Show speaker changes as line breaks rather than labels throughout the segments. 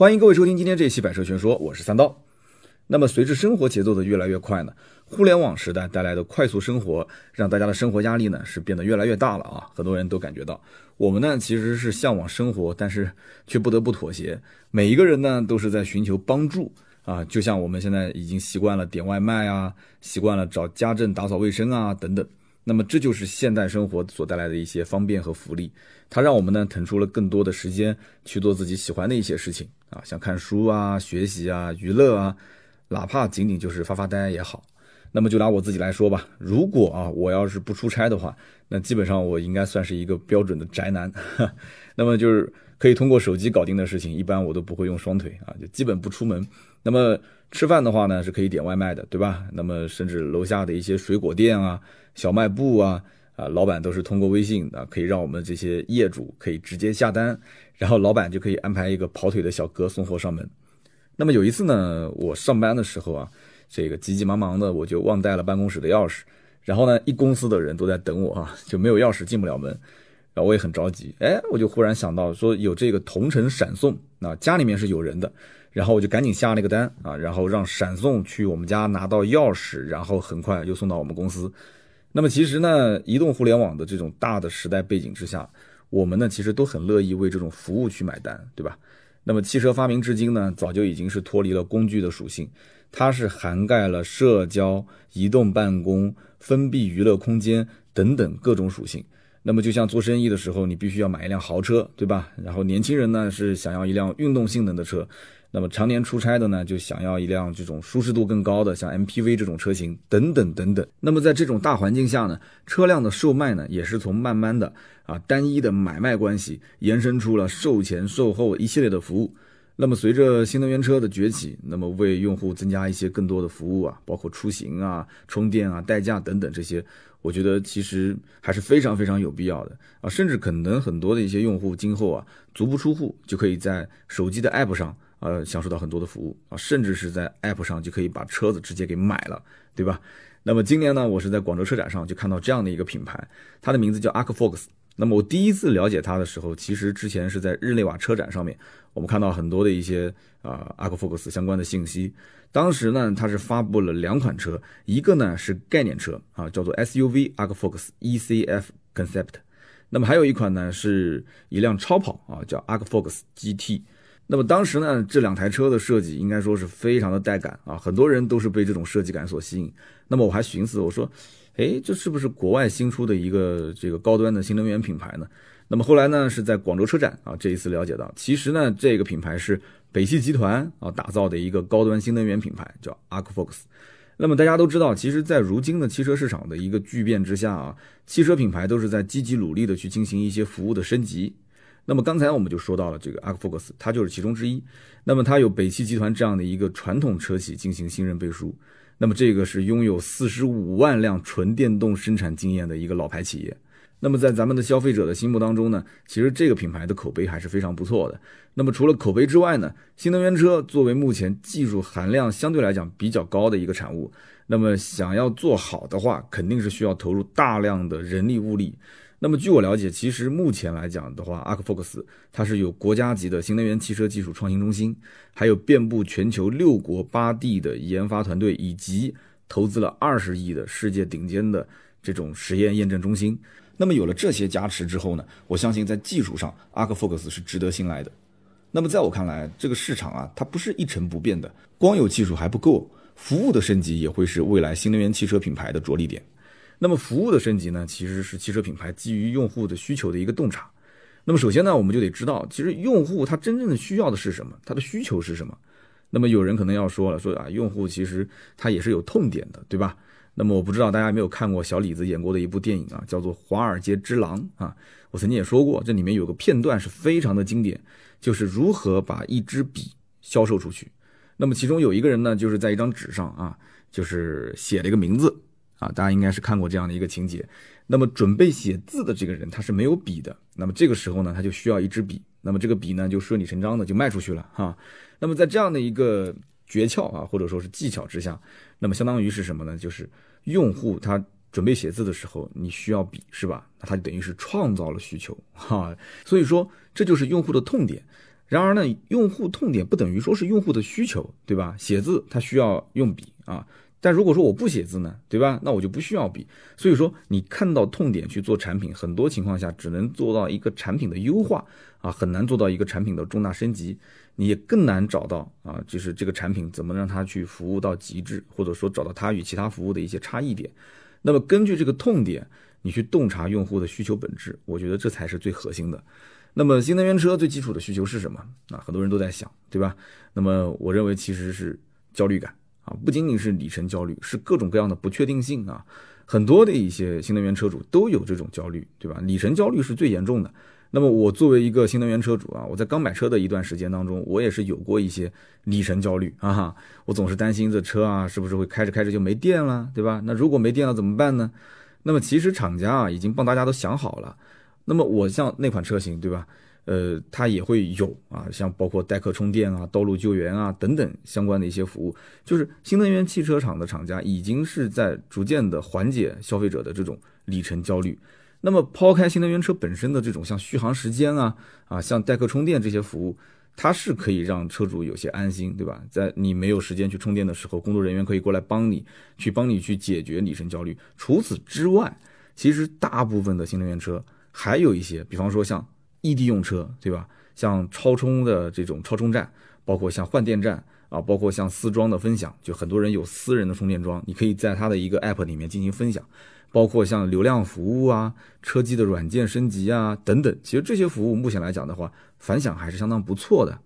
欢迎各位收听今天这一期《百车全说》，我是三刀。那么，随着生活节奏的越来越快呢，互联网时代带来的快速生活，让大家的生活压力呢是变得越来越大了啊！很多人都感觉到，我们呢其实是向往生活，但是却不得不妥协。每一个人呢都是在寻求帮助啊，就像我们现在已经习惯了点外卖啊，习惯了找家政打扫卫生啊等等。那么，这就是现代生活所带来的一些方便和福利，它让我们呢腾出了更多的时间去做自己喜欢的一些事情啊，像看书啊、学习啊、娱乐啊，哪怕仅仅就是发发呆也好。那么就拿我自己来说吧，如果啊我要是不出差的话，那基本上我应该算是一个标准的宅男。那么就是可以通过手机搞定的事情，一般我都不会用双腿啊，就基本不出门。那么吃饭的话呢，是可以点外卖的，对吧？那么甚至楼下的一些水果店啊。小卖部啊，啊，老板都是通过微信啊，可以让我们这些业主可以直接下单，然后老板就可以安排一个跑腿的小哥送货上门。那么有一次呢，我上班的时候啊，这个急急忙忙的，我就忘带了办公室的钥匙，然后呢，一公司的人都在等我啊，就没有钥匙进不了门，然后我也很着急，哎，我就忽然想到说有这个同城闪送，啊，家里面是有人的，然后我就赶紧下那个单啊，然后让闪送去我们家拿到钥匙，然后很快又送到我们公司。那么其实呢，移动互联网的这种大的时代背景之下，我们呢其实都很乐意为这种服务去买单，对吧？那么汽车发明至今呢，早就已经是脱离了工具的属性，它是涵盖了社交、移动办公、封闭娱乐空间等等各种属性。那么就像做生意的时候，你必须要买一辆豪车，对吧？然后年轻人呢是想要一辆运动性能的车。那么常年出差的呢，就想要一辆这种舒适度更高的，像 MPV 这种车型等等等等。那么在这种大环境下呢，车辆的售卖呢，也是从慢慢的啊单一的买卖关系，延伸出了售前售后一系列的服务。那么随着新能源车的崛起，那么为用户增加一些更多的服务啊，包括出行啊、充电啊、代驾等等这些，我觉得其实还是非常非常有必要的啊。甚至可能很多的一些用户今后啊，足不出户就可以在手机的 APP 上。呃，享受到很多的服务啊，甚至是在 App 上就可以把车子直接给买了，对吧？那么今年呢，我是在广州车展上就看到这样的一个品牌，它的名字叫 Arcfox。那么我第一次了解它的时候，其实之前是在日内瓦车展上面，我们看到很多的一些啊 Arcfox 相关的信息。当时呢，它是发布了两款车，一个呢是概念车啊，叫做 SUV Arcfox ECF Concept，那么还有一款呢是一辆超跑啊，叫 Arcfox GT。那么当时呢，这两台车的设计应该说是非常的带感啊，很多人都是被这种设计感所吸引。那么我还寻思，我说，哎，这是不是国外新出的一个这个高端的新能源品牌呢？那么后来呢，是在广州车展啊，这一次了解到，其实呢，这个品牌是北汽集团啊打造的一个高端新能源品牌，叫 Arcfox。那么大家都知道，其实，在如今的汽车市场的一个巨变之下啊，汽车品牌都是在积极努力的去进行一些服务的升级。那么刚才我们就说到了这个 Arcfox，它就是其中之一。那么它有北汽集团这样的一个传统车企进行信任背书。那么这个是拥有四十五万辆纯电动生产经验的一个老牌企业。那么在咱们的消费者的心目当中呢，其实这个品牌的口碑还是非常不错的。那么除了口碑之外呢，新能源车作为目前技术含量相对来讲比较高的一个产物，那么想要做好的话，肯定是需要投入大量的人力物力。那么据我了解，其实目前来讲的话，Arcfox 它是有国家级的新能源汽车技术创新中心，还有遍布全球六国八地的研发团队，以及投资了二十亿的世界顶尖的这种实验验证中心。那么有了这些加持之后呢，我相信在技术上，Arcfox 是值得信赖的。那么在我看来，这个市场啊，它不是一成不变的，光有技术还不够，服务的升级也会是未来新能源汽车品牌的着力点。那么服务的升级呢，其实是汽车品牌基于用户的需求的一个洞察。那么首先呢，我们就得知道，其实用户他真正的需要的是什么，他的需求是什么。那么有人可能要说了，说啊，用户其实他也是有痛点的，对吧？那么我不知道大家有没有看过小李子演过的一部电影啊，叫做《华尔街之狼》啊。我曾经也说过，这里面有个片段是非常的经典，就是如何把一支笔销售出去。那么其中有一个人呢，就是在一张纸上啊，就是写了一个名字。啊，大家应该是看过这样的一个情节。那么准备写字的这个人他是没有笔的，那么这个时候呢，他就需要一支笔。那么这个笔呢，就顺理成章的就卖出去了哈。那么在这样的一个诀窍啊，或者说是技巧之下，那么相当于是什么呢？就是用户他准备写字的时候，你需要笔是吧？那他就等于是创造了需求哈。所以说这就是用户的痛点。然而呢，用户痛点不等于说是用户的需求，对吧？写字他需要用笔啊。但如果说我不写字呢，对吧？那我就不需要笔。所以说，你看到痛点去做产品，很多情况下只能做到一个产品的优化啊，很难做到一个产品的重大升级。你也更难找到啊，就是这个产品怎么让它去服务到极致，或者说找到它与其他服务的一些差异点。那么根据这个痛点，你去洞察用户的需求本质，我觉得这才是最核心的。那么新能源车最基础的需求是什么？啊，很多人都在想，对吧？那么我认为其实是焦虑感。啊，不仅仅是里程焦虑，是各种各样的不确定性啊。很多的一些新能源车主都有这种焦虑，对吧？里程焦虑是最严重的。那么我作为一个新能源车主啊，我在刚买车的一段时间当中，我也是有过一些里程焦虑啊。我总是担心这车啊是不是会开着开着就没电了，对吧？那如果没电了怎么办呢？那么其实厂家啊已经帮大家都想好了。那么我像那款车型，对吧？呃，它也会有啊，像包括代客充电啊、道路救援啊等等相关的一些服务，就是新能源汽车厂的厂家已经是在逐渐的缓解消费者的这种里程焦虑。那么抛开新能源车本身的这种像续航时间啊啊，像代客充电这些服务，它是可以让车主有些安心，对吧？在你没有时间去充电的时候，工作人员可以过来帮你去帮你去解决里程焦虑。除此之外，其实大部分的新能源车还有一些，比方说像。异地用车，对吧？像超充的这种超充站，包括像换电站啊，包括像私装的分享，就很多人有私人的充电桩，你可以在它的一个 app 里面进行分享。包括像流量服务啊、车机的软件升级啊等等，其实这些服务目前来讲的话，反响还是相当不错的。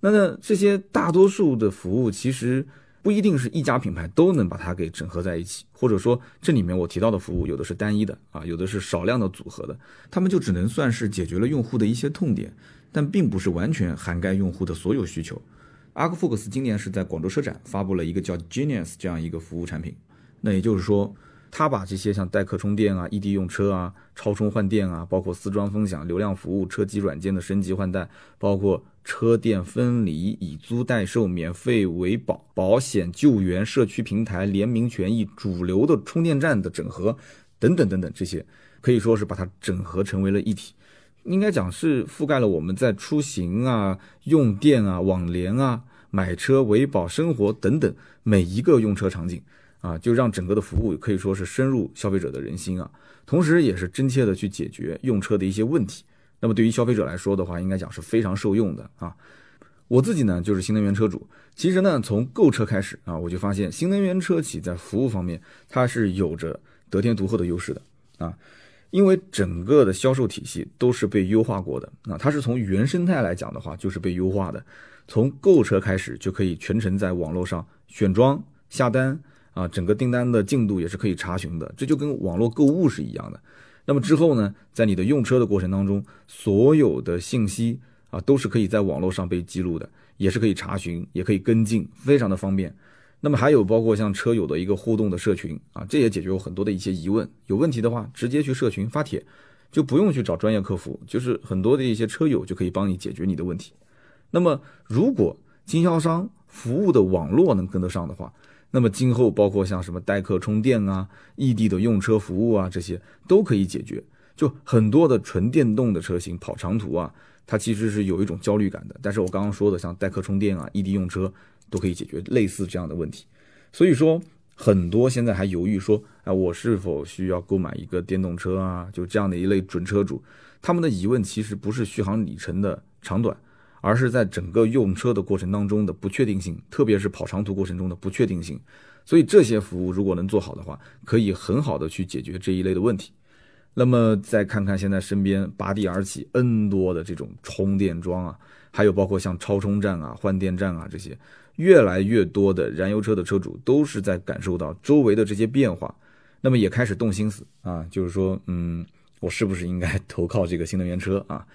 那呢，这些大多数的服务其实。不一定是一家品牌都能把它给整合在一起，或者说这里面我提到的服务有的是单一的啊，有的是少量的组合的，他们就只能算是解决了用户的一些痛点，但并不是完全涵盖用户的所有需求。阿克福克斯今年是在广州车展发布了一个叫 Genius 这样一个服务产品，那也就是说，他把这些像代客充电啊、异地用车啊、超充换电啊，包括私装分享、流量服务、车机软件的升级换代，包括。车店分离、以租代售、免费维保、保险救援、社区平台、联名权益、主流的充电站的整合，等等等等，这些可以说是把它整合成为了一体。应该讲是覆盖了我们在出行啊、用电啊、网联啊、买车、维保、生活等等每一个用车场景啊，就让整个的服务可以说是深入消费者的人心啊，同时也是真切的去解决用车的一些问题。那么对于消费者来说的话，应该讲是非常受用的啊。我自己呢就是新能源车主，其实呢从购车开始啊，我就发现新能源车企在服务方面它是有着得天独厚的优势的啊，因为整个的销售体系都是被优化过的啊，它是从原生态来讲的话就是被优化的，从购车开始就可以全程在网络上选装下单啊，整个订单的进度也是可以查询的，这就跟网络购物是一样的。那么之后呢，在你的用车的过程当中，所有的信息啊，都是可以在网络上被记录的，也是可以查询，也可以跟进，非常的方便。那么还有包括像车友的一个互动的社群啊，这也解决我很多的一些疑问。有问题的话，直接去社群发帖，就不用去找专业客服，就是很多的一些车友就可以帮你解决你的问题。那么如果经销商服务的网络能跟得上的话，那么今后包括像什么代客充电啊、异地的用车服务啊，这些都可以解决。就很多的纯电动的车型跑长途啊，它其实是有一种焦虑感的。但是我刚刚说的像代客充电啊、异地用车，都可以解决类似这样的问题。所以说，很多现在还犹豫说，哎，我是否需要购买一个电动车啊？就这样的一类准车主，他们的疑问其实不是续航里程的长短。而是在整个用车的过程当中的不确定性，特别是跑长途过程中的不确定性，所以这些服务如果能做好的话，可以很好的去解决这一类的问题。那么再看看现在身边拔地而起 N 多的这种充电桩啊，还有包括像超充站啊、换电站啊这些，越来越多的燃油车的车主都是在感受到周围的这些变化，那么也开始动心思啊，就是说，嗯，我是不是应该投靠这个新能源车啊？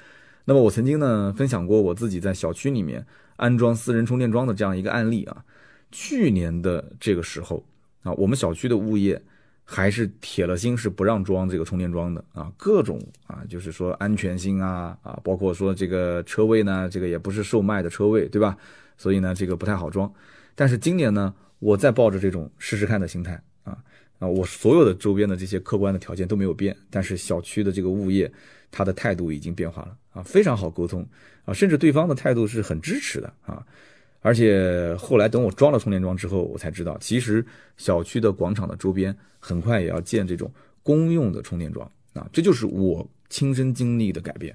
那么我曾经呢分享过我自己在小区里面安装私人充电桩的这样一个案例啊。去年的这个时候啊，我们小区的物业还是铁了心是不让装这个充电桩的啊，各种啊就是说安全性啊啊，包括说这个车位呢，这个也不是售卖的车位，对吧？所以呢这个不太好装。但是今年呢，我再抱着这种试试看的心态啊，啊，我所有的周边的这些客观的条件都没有变，但是小区的这个物业他的态度已经变化了啊，非常好沟通啊，甚至对方的态度是很支持的啊。而且后来等我装了充电桩之后，我才知道，其实小区的广场的周边很快也要建这种公用的充电桩啊，这就是我亲身经历的改变。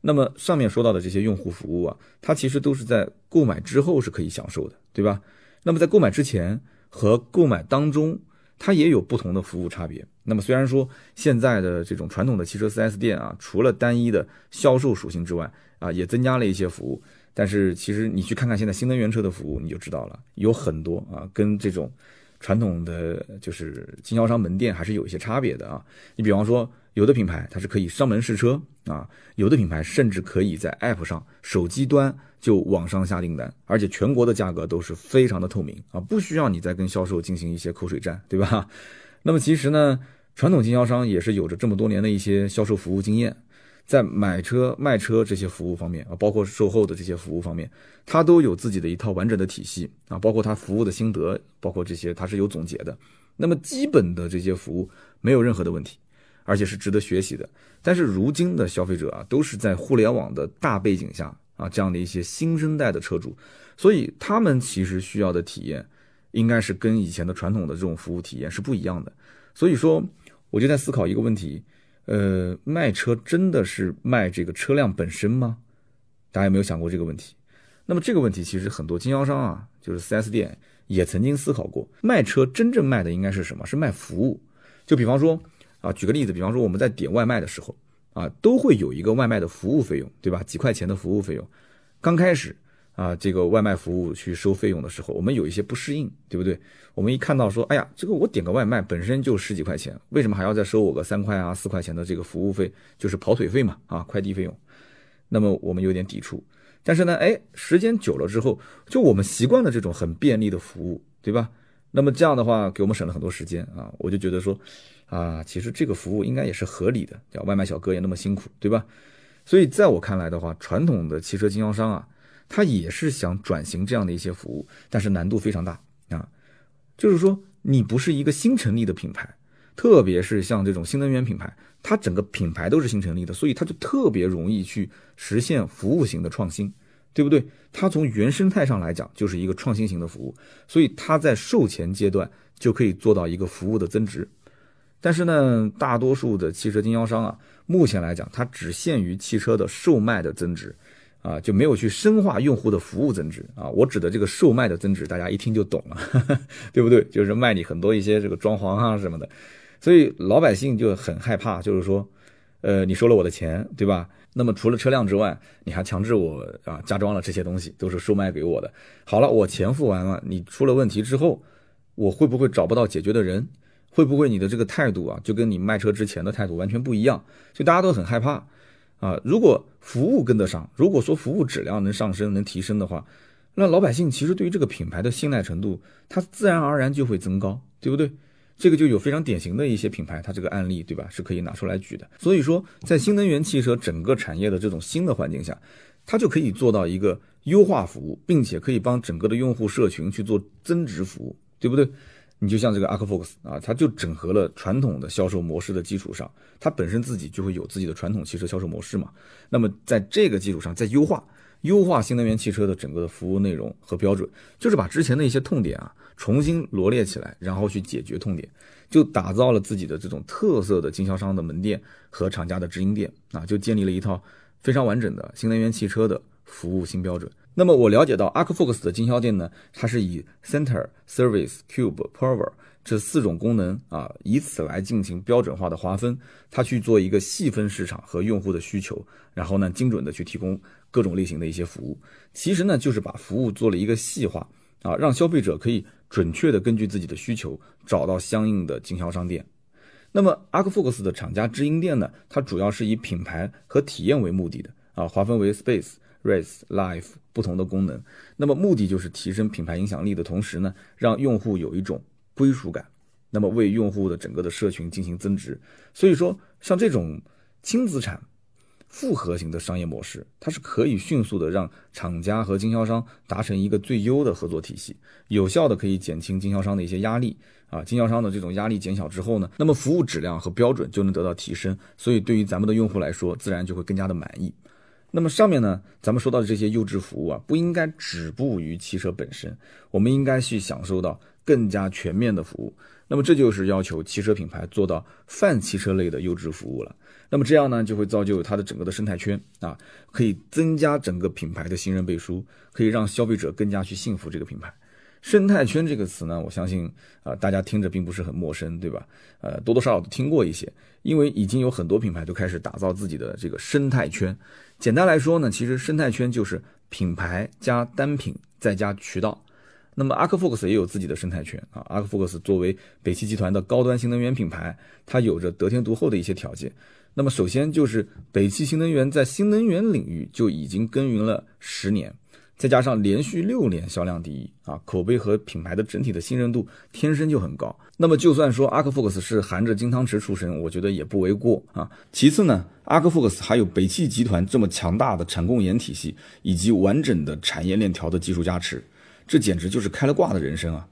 那么上面说到的这些用户服务啊，它其实都是在购买之后是可以享受的，对吧？那么在购买之前和购买当中，它也有不同的服务差别。那么虽然说现在的这种传统的汽车 4S 店啊，除了单一的销售属性之外啊，也增加了一些服务。但是其实你去看看现在新能源车的服务，你就知道了，有很多啊，跟这种传统的就是经销商门店还是有一些差别的啊。你比方说，有的品牌它是可以上门试车啊，有的品牌甚至可以在 App 上手机端就网上下订单，而且全国的价格都是非常的透明啊，不需要你再跟销售进行一些口水战，对吧？那么其实呢，传统经销商也是有着这么多年的一些销售服务经验。在买车、卖车这些服务方面啊，包括售后的这些服务方面，它都有自己的一套完整的体系啊，包括它服务的心得，包括这些它是有总结的。那么基本的这些服务没有任何的问题，而且是值得学习的。但是如今的消费者啊，都是在互联网的大背景下啊，这样的一些新生代的车主，所以他们其实需要的体验，应该是跟以前的传统的这种服务体验是不一样的。所以说，我就在思考一个问题。呃，卖车真的是卖这个车辆本身吗？大家有没有想过这个问题？那么这个问题其实很多经销商啊，就是 4S 店也曾经思考过，卖车真正卖的应该是什么？是卖服务。就比方说啊，举个例子，比方说我们在点外卖的时候啊，都会有一个外卖的服务费用，对吧？几块钱的服务费用，刚开始。啊，这个外卖服务去收费用的时候，我们有一些不适应，对不对？我们一看到说，哎呀，这个我点个外卖本身就十几块钱，为什么还要再收我个三块啊、四块钱的这个服务费？就是跑腿费嘛，啊，快递费用。那么我们有点抵触。但是呢，哎，时间久了之后，就我们习惯了这种很便利的服务，对吧？那么这样的话，给我们省了很多时间啊。我就觉得说，啊，其实这个服务应该也是合理的，叫外卖小哥也那么辛苦，对吧？所以在我看来的话，传统的汽车经销商啊。他也是想转型这样的一些服务，但是难度非常大啊。就是说，你不是一个新成立的品牌，特别是像这种新能源品牌，它整个品牌都是新成立的，所以它就特别容易去实现服务型的创新，对不对？它从原生态上来讲就是一个创新型的服务，所以它在售前阶段就可以做到一个服务的增值。但是呢，大多数的汽车经销商啊，目前来讲，它只限于汽车的售卖的增值。啊，就没有去深化用户的服务增值啊！我指的这个售卖的增值，大家一听就懂了，对不对？就是卖你很多一些这个装潢啊什么的，所以老百姓就很害怕，就是说，呃，你收了我的钱，对吧？那么除了车辆之外，你还强制我啊加装了这些东西，都是售卖给我的。好了，我钱付完了，你出了问题之后，我会不会找不到解决的人？会不会你的这个态度啊，就跟你卖车之前的态度完全不一样？所以大家都很害怕。啊，如果服务跟得上，如果说服务质量能上升、能提升的话，那老百姓其实对于这个品牌的信赖程度，它自然而然就会增高，对不对？这个就有非常典型的一些品牌，它这个案例，对吧？是可以拿出来举的。所以说，在新能源汽车整个产业的这种新的环境下，它就可以做到一个优化服务，并且可以帮整个的用户社群去做增值服务，对不对？你就像这个 Arcfox 啊，它就整合了传统的销售模式的基础上，它本身自己就会有自己的传统汽车销售模式嘛。那么在这个基础上再优化，优化新能源汽车的整个的服务内容和标准，就是把之前的一些痛点啊重新罗列起来，然后去解决痛点，就打造了自己的这种特色的经销商的门店和厂家的直营店啊，就建立了一套非常完整的新能源汽车的服务新标准。那么我了解到，Arcfox 的经销店呢，它是以 Center、Service、Cube、Power 这四种功能啊，以此来进行标准化的划分，它去做一个细分市场和用户的需求，然后呢，精准的去提供各种类型的一些服务。其实呢，就是把服务做了一个细化啊，让消费者可以准确的根据自己的需求找到相应的经销商店。那么 Arcfox 的厂家直营店呢，它主要是以品牌和体验为目的的啊，划分为 Space。Race Life 不同的功能，那么目的就是提升品牌影响力的同时呢，让用户有一种归属感，那么为用户的整个的社群进行增值。所以说，像这种轻资产、复合型的商业模式，它是可以迅速的让厂家和经销商达成一个最优的合作体系，有效的可以减轻经销商的一些压力啊，经销商的这种压力减小之后呢，那么服务质量和标准就能得到提升，所以对于咱们的用户来说，自然就会更加的满意。那么上面呢，咱们说到的这些优质服务啊，不应该止步于汽车本身，我们应该去享受到更加全面的服务。那么这就是要求汽车品牌做到泛汽车类的优质服务了。那么这样呢，就会造就它的整个的生态圈啊，可以增加整个品牌的信任背书，可以让消费者更加去信服这个品牌。生态圈这个词呢，我相信啊，大家听着并不是很陌生，对吧？呃，多多少少都听过一些，因为已经有很多品牌都开始打造自己的这个生态圈。简单来说呢，其实生态圈就是品牌加单品再加渠道。那么阿克 Focus 也有自己的生态圈啊。阿克 Focus 作为北汽集团的高端新能源品牌，它有着得天独厚的一些条件。那么首先就是北汽新能源在新能源领域就已经耕耘了十年。再加上连续六年销量第一啊，口碑和品牌的整体的信任度天生就很高。那么就算说阿克福克斯是含着金汤匙出生，我觉得也不为过啊。其次呢，阿克福克斯还有北汽集团这么强大的产供研体系以及完整的产业链条的技术加持，这简直就是开了挂的人生啊！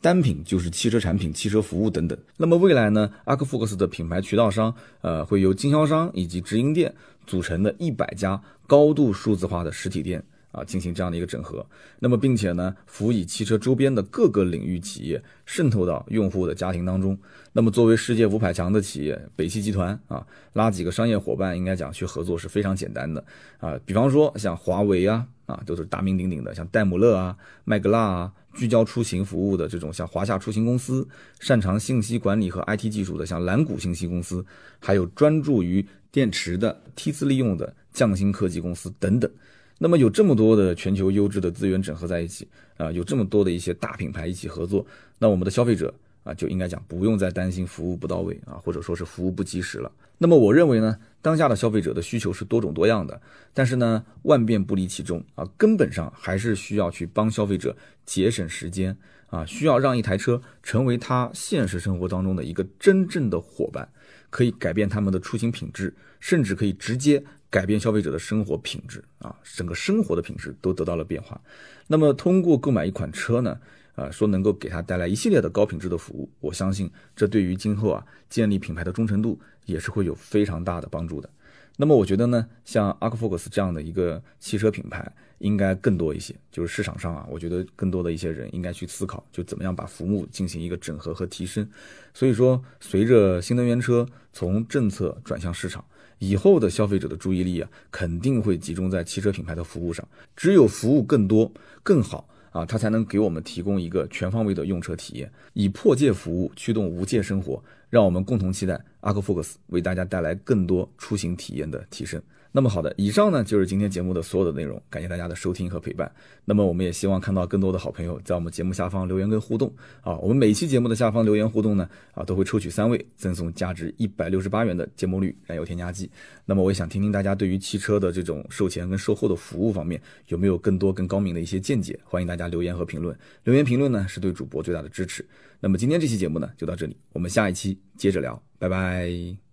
单品就是汽车产品、汽车服务等等。那么未来呢，阿克福克斯的品牌渠道商，呃，会由经销商以及直营店组成的一百家高度数字化的实体店。啊，进行这样的一个整合，那么并且呢，辅以汽车周边的各个领域企业渗透到用户的家庭当中。那么作为世界五百强的企业，北汽集团啊，拉几个商业伙伴，应该讲去合作是非常简单的啊。比方说像华为啊，啊都是大名鼎鼎的，像戴姆勒啊、麦格纳啊，聚焦出行服务的这种像华夏出行公司，擅长信息管理和 IT 技术的像蓝谷信息公司，还有专注于电池的 T 字利用的匠心科技公司等等。那么有这么多的全球优质的资源整合在一起啊，有这么多的一些大品牌一起合作，那我们的消费者啊就应该讲不用再担心服务不到位啊，或者说是服务不及时了。那么我认为呢，当下的消费者的需求是多种多样的，但是呢万变不离其中啊，根本上还是需要去帮消费者节省时间啊，需要让一台车成为他现实生活当中的一个真正的伙伴，可以改变他们的出行品质，甚至可以直接。改变消费者的生活品质啊，整个生活的品质都得到了变化。那么通过购买一款车呢，啊，说能够给他带来一系列的高品质的服务，我相信这对于今后啊建立品牌的忠诚度也是会有非常大的帮助的。那么我觉得呢，像阿克福克斯这样的一个汽车品牌应该更多一些，就是市场上啊，我觉得更多的一些人应该去思考，就怎么样把服务进行一个整合和提升。所以说，随着新能源车从政策转向市场。以后的消费者的注意力啊，肯定会集中在汽车品牌的服务上。只有服务更多、更好啊，它才能给我们提供一个全方位的用车体验。以破界服务驱动无界生活，让我们共同期待阿克福克斯为大家带来更多出行体验的提升。那么好的，以上呢就是今天节目的所有的内容，感谢大家的收听和陪伴。那么我们也希望看到更多的好朋友在我们节目下方留言跟互动啊。我们每期节目的下方留言互动呢啊，都会抽取三位赠送价值一百六十八元的节末绿燃油添加剂。那么我也想听听大家对于汽车的这种售前跟售后的服务方面有没有更多更高明的一些见解，欢迎大家留言和评论。留言评论呢是对主播最大的支持。那么今天这期节目呢就到这里，我们下一期接着聊，拜拜。